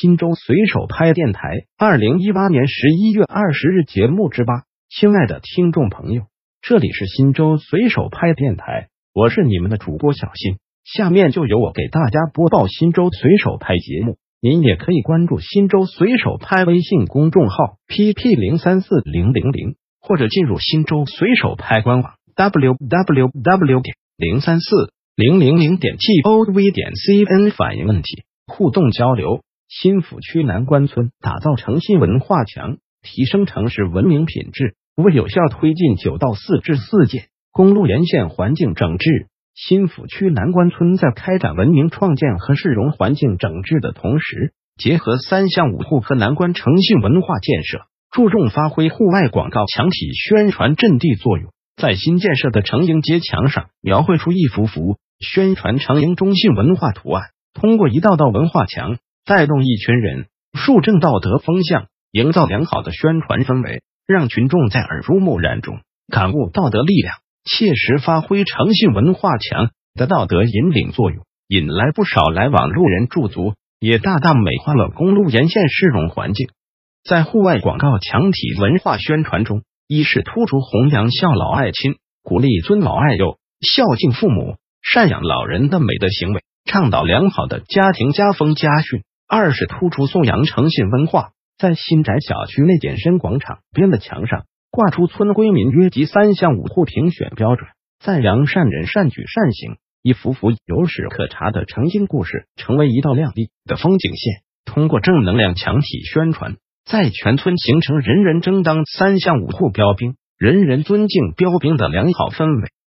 新州随手拍电台，二零一八年十一月二十日节目之八，亲爱的听众朋友，这里是新州随手拍电台，我是你们的主播小新，下面就由我给大家播报新州随手拍节目。您也可以关注新州随手拍微信公众号 pp 零三四零零零，或者进入新州随手拍官网 www 点零三四零零零点 gov 点 cn 反映问题，互动交流。新抚区南关村打造诚信文化墙，提升城市文明品质，为有效推进九到四至四届公路沿线环境整治，新抚区南关村在开展文明创建和市容环境整治的同时，结合三项五户和南关诚信文化建设，注重发挥户外广告墙体宣传阵地作用，在新建设的城营街墙上描绘出一幅幅宣传城营中信文化图案，通过一道道文化墙。带动一群人树正道德风向，营造良好的宣传氛围，让群众在耳濡目染中感悟道德力量，切实发挥诚信文化墙的道德引领作用，引来不少来往路人驻足，也大大美化了公路沿线市容环境。在户外广告墙体文化宣传中，一是突出弘扬孝老爱亲、鼓励尊老爱幼、孝敬父母、赡养老人的美德行为，倡导良好的家庭家风家训。二是突出颂扬诚信文化，在新宅小区内健身广场边的墙上挂出村规民约及三项五户评选标准，赞扬善人善举善行，一幅幅有史可查的诚信故事，成为一道亮丽的风景线。通过正能量墙体宣传，在全村形成人人争当三项五户标兵、人人尊敬标兵的良好氛围，